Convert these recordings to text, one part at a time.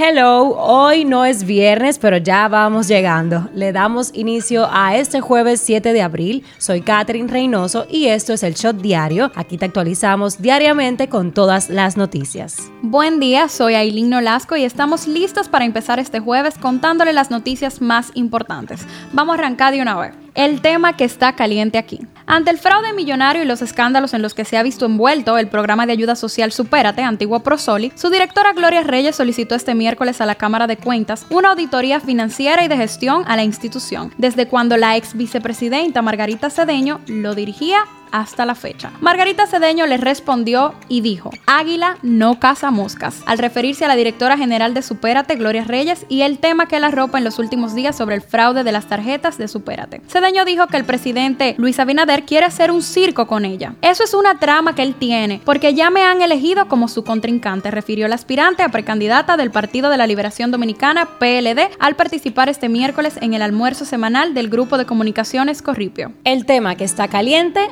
Hello, hoy no es viernes, pero ya vamos llegando. Le damos inicio a este jueves 7 de abril. Soy Catherine Reynoso y esto es el Shot Diario. Aquí te actualizamos diariamente con todas las noticias. Buen día, soy Aileen Nolasco y estamos listos para empezar este jueves contándole las noticias más importantes. Vamos a arrancar de una vez el tema que está caliente aquí. Ante el fraude millonario y los escándalos en los que se ha visto envuelto el programa de ayuda social Supérate, antiguo Prosoli, su directora Gloria Reyes solicitó este miércoles a la Cámara de Cuentas una auditoría financiera y de gestión a la institución, desde cuando la ex vicepresidenta Margarita Cedeño lo dirigía hasta la fecha. Margarita Cedeño le respondió y dijo, Águila no caza moscas, al referirse a la directora general de Supérate, Gloria Reyes, y el tema que la ropa en los últimos días sobre el fraude de las tarjetas de Supérate. Cedeño dijo que el presidente Luis Abinader quiere hacer un circo con ella. Eso es una trama que él tiene, porque ya me han elegido como su contrincante, refirió el aspirante a precandidata del Partido de la Liberación Dominicana, PLD, al participar este miércoles en el almuerzo semanal del Grupo de Comunicaciones Corripio. El tema que está caliente,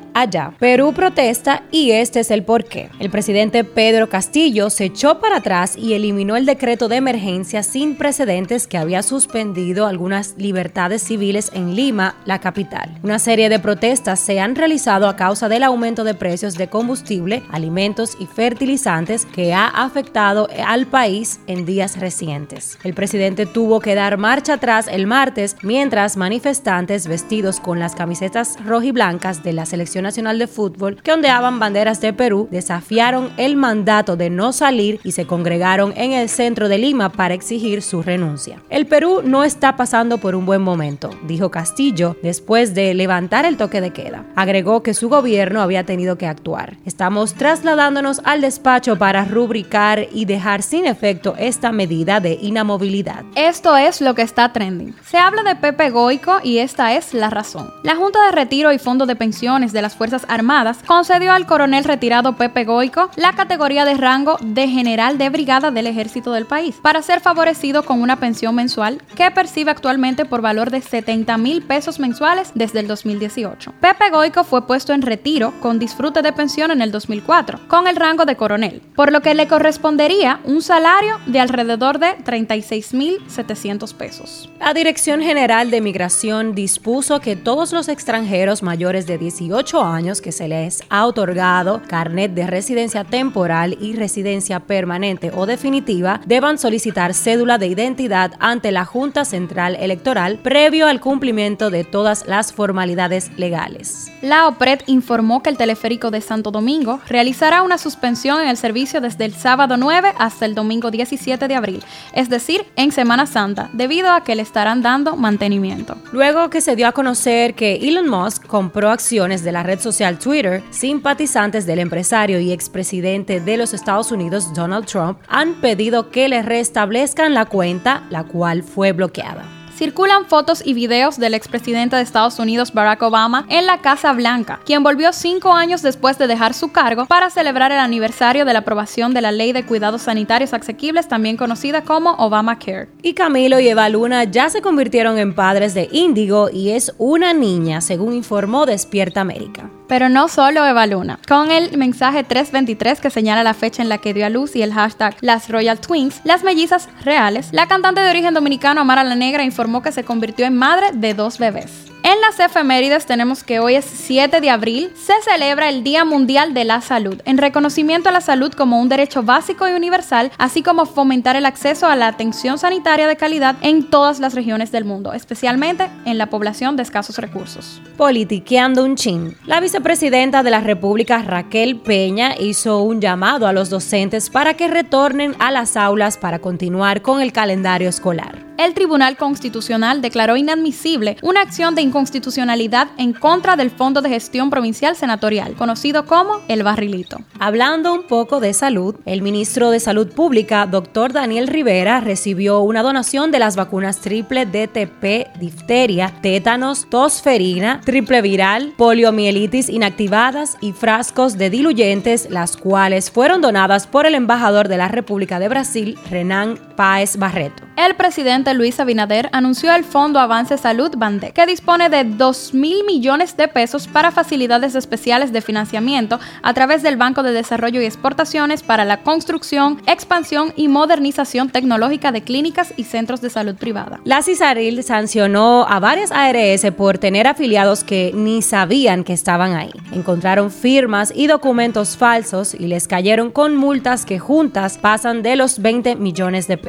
Perú protesta y este es el porqué. El presidente Pedro Castillo se echó para atrás y eliminó el decreto de emergencia sin precedentes que había suspendido algunas libertades civiles en Lima, la capital. Una serie de protestas se han realizado a causa del aumento de precios de combustible, alimentos y fertilizantes que ha afectado al país en días recientes. El presidente tuvo que dar marcha atrás el martes mientras manifestantes vestidos con las camisetas rojiblancas de la selección nacional de Fútbol que ondeaban banderas de Perú desafiaron el mandato de no salir y se congregaron en el centro de Lima para exigir su renuncia. El Perú no está pasando por un buen momento, dijo Castillo después de levantar el toque de queda. Agregó que su gobierno había tenido que actuar. Estamos trasladándonos al despacho para rubricar y dejar sin efecto esta medida de inamovilidad. Esto es lo que está trending. Se habla de Pepe Goico y esta es la razón. La Junta de Retiro y Fondo de Pensiones de las Fuerzas Fuerzas Armadas, concedió al coronel retirado Pepe Goico la categoría de rango de general de brigada del ejército del país, para ser favorecido con una pensión mensual que percibe actualmente por valor de 70 mil pesos mensuales desde el 2018. Pepe Goico fue puesto en retiro con disfrute de pensión en el 2004, con el rango de coronel, por lo que le correspondería un salario de alrededor de 36 mil 700 pesos. La Dirección General de Migración dispuso que todos los extranjeros mayores de 18 años que se les ha otorgado carnet de residencia temporal y residencia permanente o definitiva deban solicitar cédula de identidad ante la Junta Central Electoral previo al cumplimiento de todas las formalidades legales. La OPRED informó que el teleférico de Santo Domingo realizará una suspensión en el servicio desde el sábado 9 hasta el domingo 17 de abril, es decir, en Semana Santa, debido a que le estarán dando mantenimiento. Luego que se dio a conocer que Elon Musk compró acciones de la red social Twitter, simpatizantes del empresario y expresidente de los Estados Unidos Donald Trump han pedido que le restablezcan la cuenta, la cual fue bloqueada circulan fotos y videos del expresidente de Estados Unidos Barack Obama en la Casa Blanca, quien volvió cinco años después de dejar su cargo para celebrar el aniversario de la aprobación de la Ley de Cuidados Sanitarios Asequibles, también conocida como Obamacare. Y Camilo y Eva Luna ya se convirtieron en padres de Índigo y es una niña, según informó Despierta América. Pero no solo Eva Luna. Con el mensaje 323 que señala la fecha en la que dio a luz y el hashtag Las Royal Twins, las mellizas reales, la cantante de origen dominicano Amara la Negra informó que se convirtió en madre de dos bebés. En las efemérides tenemos que hoy es 7 de abril, se celebra el Día Mundial de la Salud, en reconocimiento a la salud como un derecho básico y universal, así como fomentar el acceso a la atención sanitaria de calidad en todas las regiones del mundo, especialmente en la población de escasos recursos. Politiqueando un chin. La vicepresidenta de la República, Raquel Peña, hizo un llamado a los docentes para que retornen a las aulas para continuar con el calendario escolar el Tribunal Constitucional declaró inadmisible una acción de inconstitucionalidad en contra del Fondo de Gestión Provincial Senatorial, conocido como el Barrilito. Hablando un poco de salud, el ministro de Salud Pública, doctor Daniel Rivera, recibió una donación de las vacunas triple DTP, difteria, tétanos, tosferina, triple viral, poliomielitis inactivadas y frascos de diluyentes, las cuales fueron donadas por el embajador de la República de Brasil, Renan Páez Barreto. El presidente Luis Abinader anunció el Fondo Avance Salud Bande, que dispone de 2 mil millones de pesos para facilidades especiales de financiamiento a través del Banco de Desarrollo y Exportaciones para la construcción, expansión y modernización tecnológica de clínicas y centros de salud privada. La CISARIL sancionó a varias ARS por tener afiliados que ni sabían que estaban ahí. Encontraron firmas y documentos falsos y les cayeron con multas que juntas pasan de los 20 millones de pesos.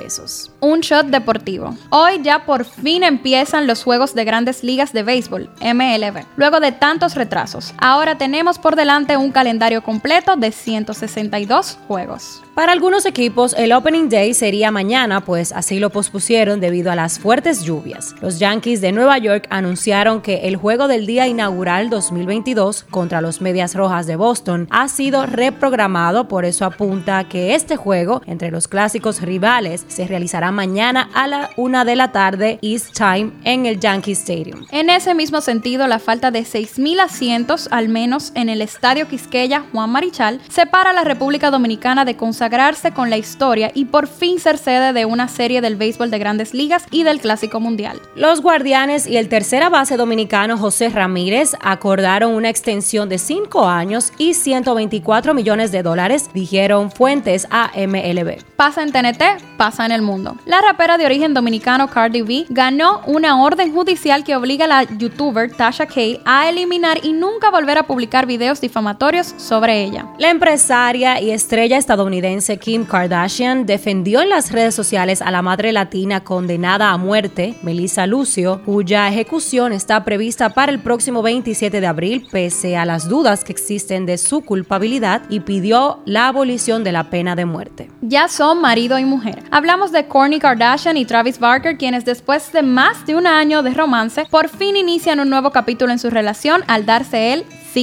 Un shot deportivo. Hoy ya por fin empiezan los juegos de grandes ligas de béisbol, MLB, luego de tantos retrasos. Ahora tenemos por delante un calendario completo de 162 juegos. Para algunos equipos, el Opening Day sería mañana, pues así lo pospusieron debido a las fuertes lluvias. Los Yankees de Nueva York anunciaron que el juego del día inaugural 2022 contra los Medias Rojas de Boston ha sido reprogramado, por eso apunta que este juego entre los clásicos rivales se realizará mañana a la una de la tarde East Time en el Yankee Stadium. En ese mismo sentido, la falta de 6.000 asientos, al menos en el Estadio Quisqueya Juan Marichal, separa a la República Dominicana de consagración con la historia y por fin ser sede de una serie del béisbol de grandes ligas y del Clásico Mundial. Los Guardianes y el tercera base dominicano José Ramírez acordaron una extensión de 5 años y 124 millones de dólares, dijeron fuentes a MLB. Pasa en TNT, pasa en el mundo. La rapera de origen dominicano Cardi B ganó una orden judicial que obliga a la youtuber Tasha Kay a eliminar y nunca volver a publicar videos difamatorios sobre ella. La empresaria y estrella estadounidense Kim Kardashian defendió en las redes sociales a la madre latina condenada a muerte, Melissa Lucio, cuya ejecución está prevista para el próximo 27 de abril, pese a las dudas que existen de su culpabilidad, y pidió la abolición de la pena de muerte. Ya son marido y mujer. Hablamos de Kourtney Kardashian y Travis Barker, quienes después de más de un año de romance, por fin inician un nuevo capítulo en su relación al darse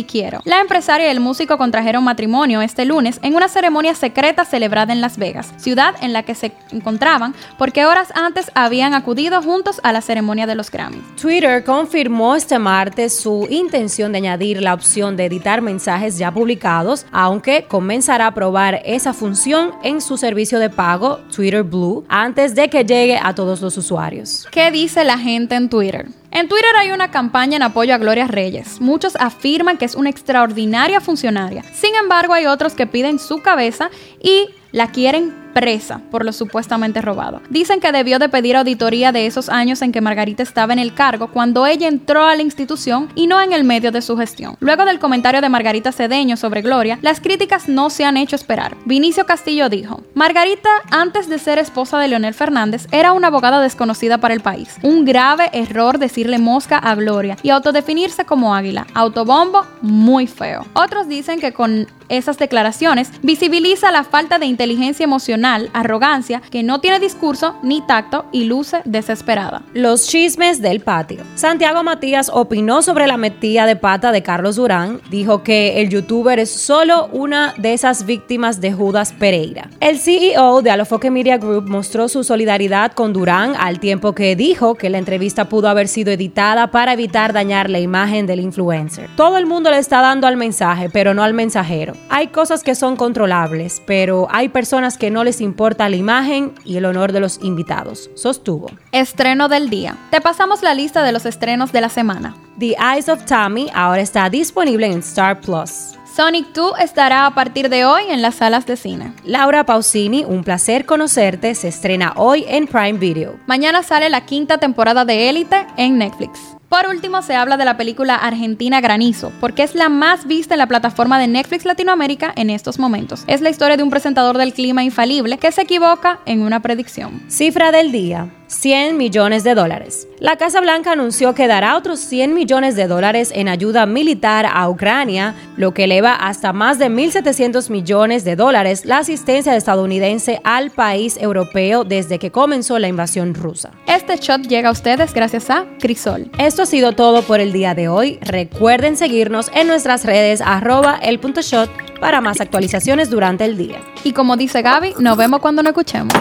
quiero. La empresaria y el músico contrajeron matrimonio este lunes en una ceremonia secreta celebrada en Las Vegas, ciudad en la que se encontraban porque horas antes habían acudido juntos a la ceremonia de los Grammys. Twitter confirmó este martes su intención de añadir la opción de editar mensajes ya publicados, aunque comenzará a probar esa función en su servicio de pago Twitter Blue antes de que llegue a todos los usuarios. ¿Qué dice la gente en Twitter? En Twitter hay una campaña en apoyo a Gloria Reyes. Muchos afirman que es una extraordinaria funcionaria. Sin embargo, hay otros que piden su cabeza y la quieren presa por lo supuestamente robado. Dicen que debió de pedir auditoría de esos años en que Margarita estaba en el cargo cuando ella entró a la institución y no en el medio de su gestión. Luego del comentario de Margarita Cedeño sobre Gloria, las críticas no se han hecho esperar. Vinicio Castillo dijo, Margarita, antes de ser esposa de Leonel Fernández, era una abogada desconocida para el país. Un grave error decirle mosca a Gloria y autodefinirse como águila. Autobombo, muy feo. Otros dicen que con esas declaraciones visibiliza la falta de inteligencia emocional, arrogancia, que no tiene discurso ni tacto y luce desesperada. Los chismes del patio. Santiago Matías opinó sobre la metida de pata de Carlos Durán, dijo que el youtuber es solo una de esas víctimas de Judas Pereira. El CEO de Alofoque Media Group mostró su solidaridad con Durán al tiempo que dijo que la entrevista pudo haber sido editada para evitar dañar la imagen del influencer. Todo el mundo le está dando al mensaje, pero no al mensajero. Hay cosas que son controlables, pero hay personas que no les importa la imagen y el honor de los invitados, sostuvo. Estreno del día. Te pasamos la lista de los estrenos de la semana. The Eyes of Tommy ahora está disponible en Star Plus. Sonic 2 estará a partir de hoy en las salas de cine. Laura Pausini, un placer conocerte, se estrena hoy en Prime Video. Mañana sale la quinta temporada de Élite en Netflix. Por último, se habla de la película Argentina Granizo, porque es la más vista en la plataforma de Netflix Latinoamérica en estos momentos. Es la historia de un presentador del clima infalible que se equivoca en una predicción. Cifra del día. 100 millones de dólares. La Casa Blanca anunció que dará otros 100 millones de dólares en ayuda militar a Ucrania, lo que eleva hasta más de 1.700 millones de dólares la asistencia estadounidense al país europeo desde que comenzó la invasión rusa. Este shot llega a ustedes gracias a Crisol. Esto ha sido todo por el día de hoy. Recuerden seguirnos en nuestras redes arroba el punto shot para más actualizaciones durante el día. Y como dice Gaby, nos vemos cuando nos escuchemos.